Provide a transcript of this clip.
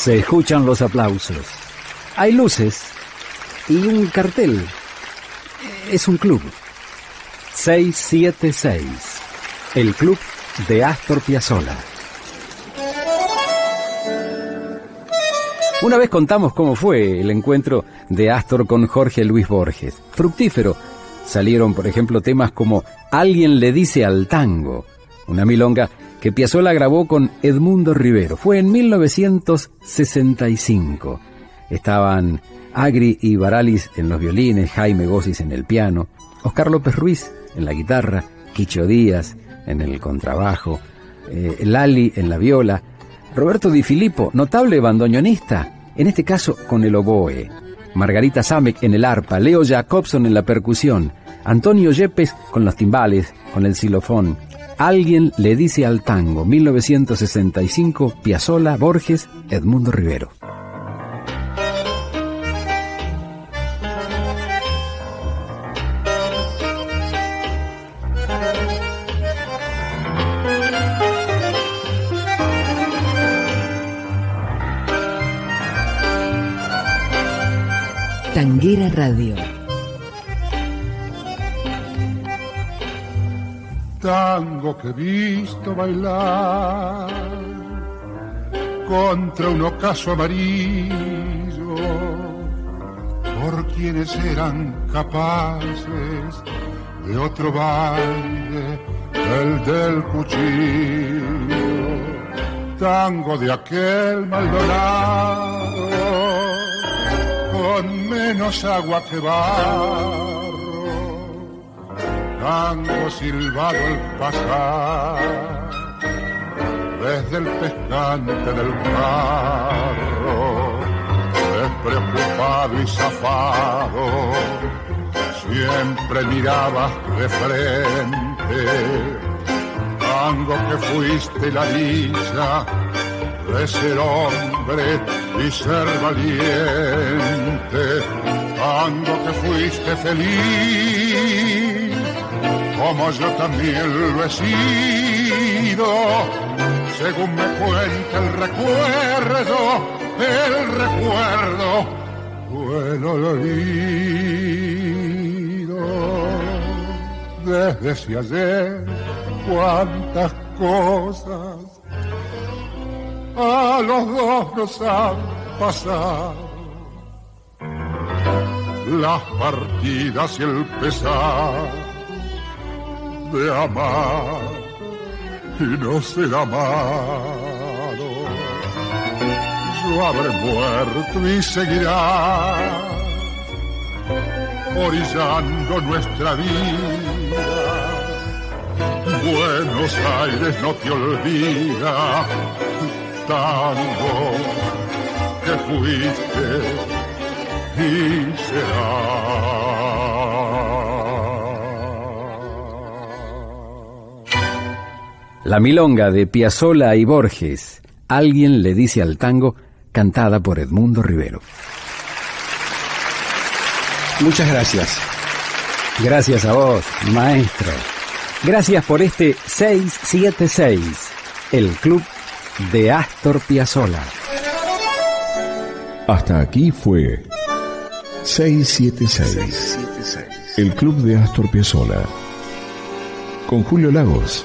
Se escuchan los aplausos. Hay luces y un cartel. Es un club. 676. El club de Astor Piazzolla. Una vez contamos cómo fue el encuentro de Astor con Jorge Luis Borges. Fructífero. Salieron, por ejemplo, temas como Alguien le dice al tango, una milonga que Piazzolla grabó con Edmundo Rivero. Fue en 1965. Estaban Agri y Baralis en los violines, Jaime Gossis en el piano, Oscar López Ruiz en la guitarra, Quicho Díaz en el contrabajo, eh, Lali en la viola, Roberto Di Filippo, notable bandoneonista, en este caso con el oboe, Margarita Samek en el arpa, Leo Jacobson en la percusión, Antonio Yepes con los timbales, con el xilofón. Alguien le dice al tango, 1965, Piazzolla, Borges, Edmundo Rivero. Tanguera Radio. Tango que he visto bailar contra un ocaso amarillo por quienes eran capaces de otro baile, el del cuchillo, tango de aquel Maldonado con menos agua que barro, tango silbado el pasar desde el pescante del carro, despreocupado y zafado, siempre mirabas de frente, tango que fuiste la dicha de ser hombre y ser valiente, tango que fuiste feliz, como yo también lo he sido, según me cuenta el recuerdo, el recuerdo fue el olvido. Desde ese ayer, cuántas cosas a los dos nos han pasado. Las partidas y el pesar de amar y no ser amado. Yo habré muerto y seguirá orillando nuestra vida. Buenos Aires no te olvida tango que fuiste y La milonga de Piazzolla y Borges, Alguien le dice al tango, cantada por Edmundo Rivero. Muchas gracias. Gracias a vos, maestro. Gracias por este 676, el club de Astor Piazzolla. Hasta aquí fue 676, el club de Astor Piazzolla. Con Julio Lagos,